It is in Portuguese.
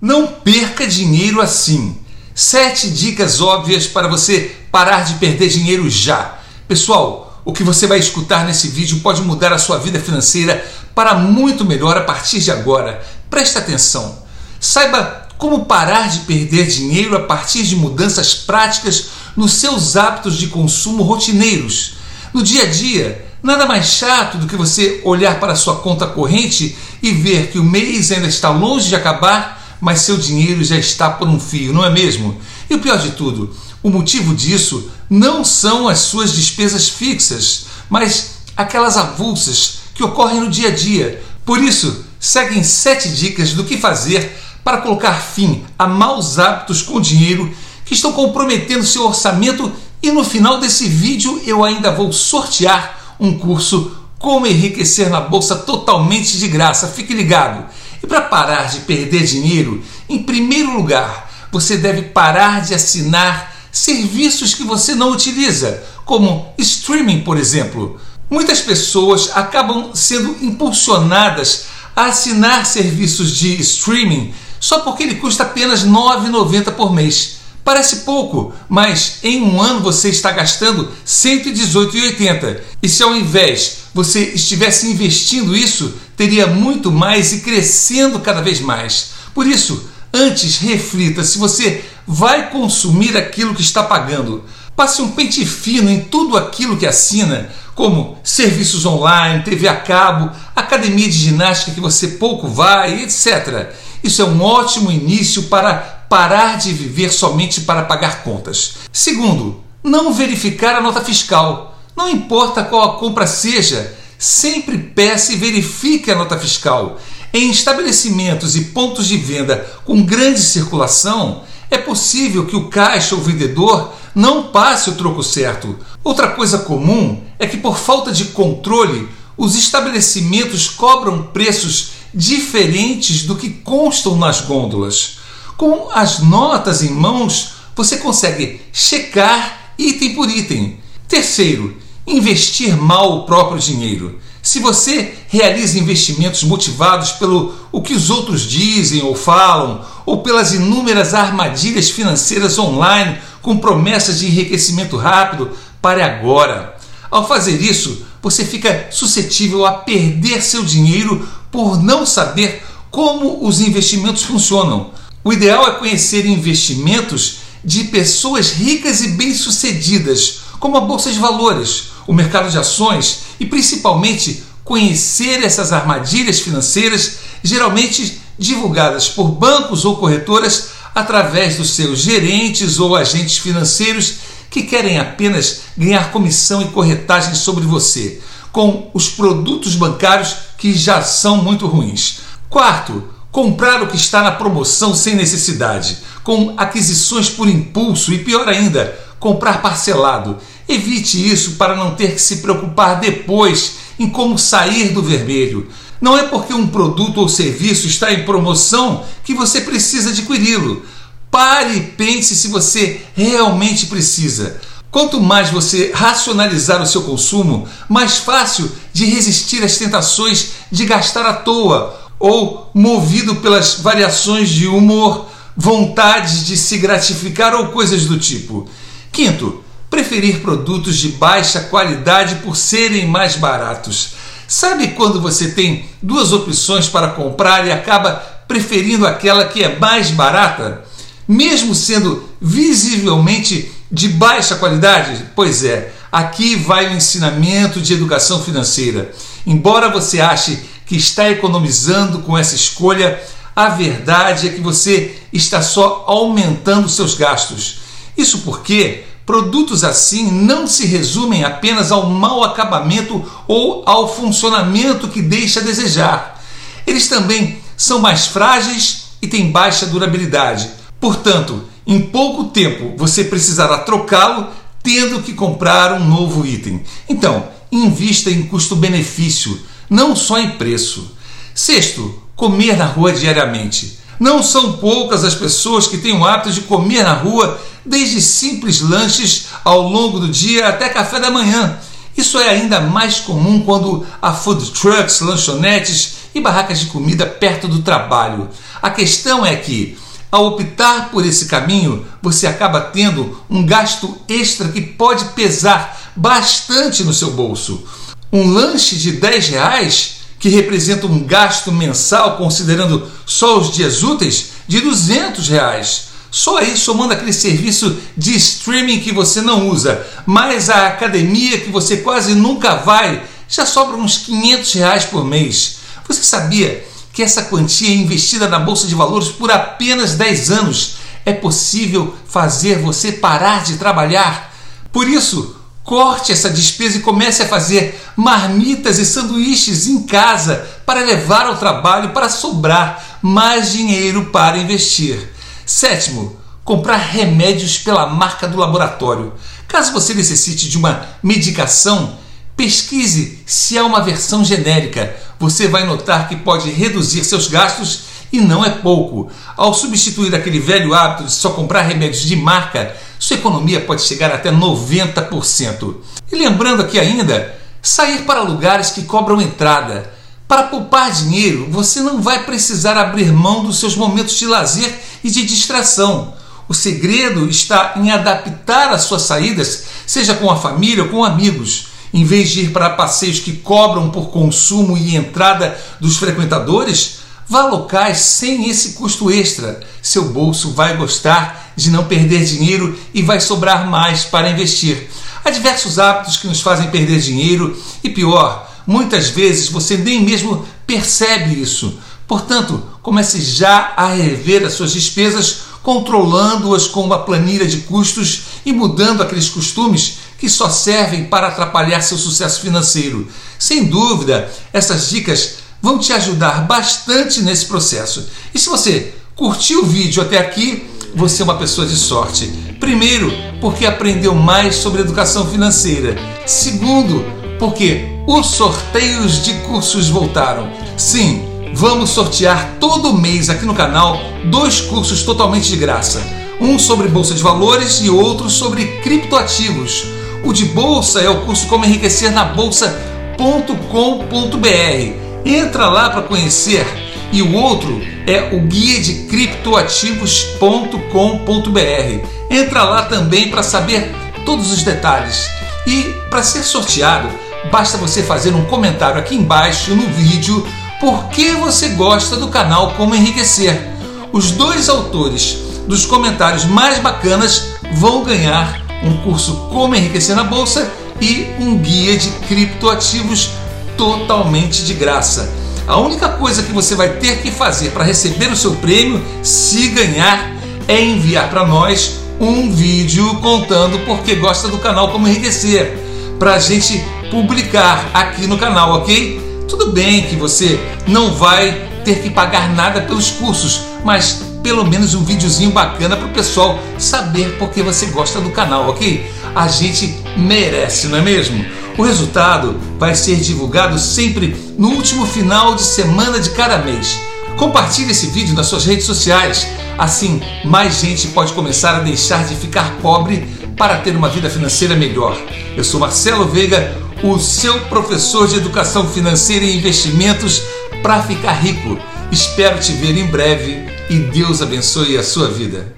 Não perca dinheiro assim. Sete dicas óbvias para você parar de perder dinheiro já. Pessoal, o que você vai escutar nesse vídeo pode mudar a sua vida financeira para muito melhor a partir de agora. Preste atenção. Saiba como parar de perder dinheiro a partir de mudanças práticas nos seus hábitos de consumo rotineiros. No dia a dia, nada mais chato do que você olhar para sua conta corrente e ver que o mês ainda está longe de acabar, mas seu dinheiro já está por um fio, não é mesmo? E o pior de tudo, o motivo disso não são as suas despesas fixas, mas aquelas avulsas que ocorrem no dia a dia. Por isso, seguem sete dicas do que fazer para colocar fim a maus hábitos com dinheiro que estão comprometendo seu orçamento e no final desse vídeo eu ainda vou sortear um curso Como Enriquecer na Bolsa totalmente de graça. Fique ligado! E para parar de perder dinheiro, em primeiro lugar, você deve parar de assinar serviços que você não utiliza, como streaming, por exemplo. Muitas pessoas acabam sendo impulsionadas a assinar serviços de streaming só porque ele custa apenas R$ 9,90 por mês. Parece pouco, mas em um ano você está gastando R$ 118,80. E se ao invés você estivesse investindo isso, teria muito mais e crescendo cada vez mais. Por isso, antes reflita se você vai consumir aquilo que está pagando. Passe um pente fino em tudo aquilo que assina, como serviços online, TV a cabo, academia de ginástica que você pouco vai, etc. Isso é um ótimo início para parar de viver somente para pagar contas. Segundo, não verificar a nota fiscal. Não importa qual a compra seja, sempre peça e verifique a nota fiscal. Em estabelecimentos e pontos de venda com grande circulação, é possível que o caixa ou vendedor não passe o troco certo. Outra coisa comum é que, por falta de controle, os estabelecimentos cobram preços diferentes do que constam nas gôndolas. Com as notas em mãos, você consegue checar item por item. Terceiro, investir mal o próprio dinheiro. Se você realiza investimentos motivados pelo o que os outros dizem ou falam, ou pelas inúmeras armadilhas financeiras online com promessas de enriquecimento rápido, pare agora. Ao fazer isso, você fica suscetível a perder seu dinheiro por não saber como os investimentos funcionam. O ideal é conhecer investimentos de pessoas ricas e bem-sucedidas, como a bolsa de valores, o mercado de ações e principalmente conhecer essas armadilhas financeiras, geralmente divulgadas por bancos ou corretoras através dos seus gerentes ou agentes financeiros que querem apenas ganhar comissão e corretagem sobre você, com os produtos bancários que já são muito ruins. Quarto, comprar o que está na promoção sem necessidade, com aquisições por impulso e pior ainda, comprar parcelado. Evite isso para não ter que se preocupar depois em como sair do vermelho. Não é porque um produto ou serviço está em promoção que você precisa adquiri-lo. Pare e pense se você realmente precisa. Quanto mais você racionalizar o seu consumo, mais fácil de resistir às tentações de gastar à toa ou movido pelas variações de humor, vontades de se gratificar ou coisas do tipo. Quinto, preferir produtos de baixa qualidade por serem mais baratos. Sabe quando você tem duas opções para comprar e acaba preferindo aquela que é mais barata? mesmo sendo visivelmente de baixa qualidade? Pois é, aqui vai o ensinamento de educação financeira. Embora você ache que está economizando com essa escolha, a verdade é que você está só aumentando seus gastos. Isso porque produtos assim não se resumem apenas ao mau acabamento ou ao funcionamento que deixa a desejar. Eles também são mais frágeis e têm baixa durabilidade. Portanto, em pouco tempo você precisará trocá-lo, tendo que comprar um novo item. Então, invista em custo-benefício, não só em preço. Sexto, comer na rua diariamente. Não são poucas as pessoas que têm o hábito de comer na rua, desde simples lanches ao longo do dia até café da manhã. Isso é ainda mais comum quando há food trucks, lanchonetes e barracas de comida perto do trabalho. A questão é que, ao optar por esse caminho, você acaba tendo um gasto extra que pode pesar bastante no seu bolso. Um lanche de 10 reais, que representa um gasto mensal, considerando só os dias úteis, de 200 reais. Só aí somando aquele serviço de streaming que você não usa, mais a academia que você quase nunca vai, já sobra uns 500 reais por mês. Você sabia que essa quantia investida na Bolsa de Valores por apenas 10 anos é possível fazer você parar de trabalhar? Por isso, corte essa despesa e comece a fazer marmitas e sanduíches em casa para levar ao trabalho para sobrar mais dinheiro para investir. Sétimo, comprar remédios pela marca do laboratório. Caso você necessite de uma medicação, pesquise se há uma versão genérica. Você vai notar que pode reduzir seus gastos e não é pouco. Ao substituir aquele velho hábito de só comprar remédios de marca, sua economia pode chegar até 90%. E lembrando aqui ainda, sair para lugares que cobram entrada. Para poupar dinheiro, você não vai precisar abrir mão dos seus momentos de lazer e de distração. O segredo está em adaptar as suas saídas, seja com a família ou com amigos. Em vez de ir para passeios que cobram por consumo e entrada dos frequentadores, vá a locais sem esse custo extra. Seu bolso vai gostar de não perder dinheiro e vai sobrar mais para investir. Há diversos hábitos que nos fazem perder dinheiro e pior, Muitas vezes você nem mesmo percebe isso. Portanto, comece já a rever as suas despesas, controlando-as com uma planilha de custos e mudando aqueles costumes que só servem para atrapalhar seu sucesso financeiro. Sem dúvida, essas dicas vão te ajudar bastante nesse processo. E se você curtiu o vídeo até aqui, você é uma pessoa de sorte. Primeiro, porque aprendeu mais sobre educação financeira. Segundo, porque os sorteios de cursos voltaram. Sim, vamos sortear todo mês aqui no canal dois cursos totalmente de graça. Um sobre bolsa de valores e outro sobre criptoativos. O de bolsa é o curso Como Enriquecer na Bolsa.com.br. Entra lá para conhecer. E o outro é o guia de criptoativos.com.br. Entra lá também para saber todos os detalhes. E para ser sorteado, Basta você fazer um comentário aqui embaixo no vídeo por que você gosta do canal Como Enriquecer. Os dois autores dos comentários mais bacanas vão ganhar um curso Como Enriquecer na Bolsa e um guia de criptoativos totalmente de graça. A única coisa que você vai ter que fazer para receber o seu prêmio, se ganhar, é enviar para nós um vídeo contando por que gosta do canal Como Enriquecer, para a gente publicar aqui no canal, ok? Tudo bem que você não vai ter que pagar nada pelos cursos, mas pelo menos um videozinho bacana para o pessoal saber porque você gosta do canal, ok? A gente merece, não é mesmo? O resultado vai ser divulgado sempre no último final de semana de cada mês. Compartilhe esse vídeo nas suas redes sociais, assim mais gente pode começar a deixar de ficar pobre para ter uma vida financeira melhor. Eu sou Marcelo Veiga o seu professor de educação financeira e investimentos para ficar rico. Espero te ver em breve e Deus abençoe a sua vida.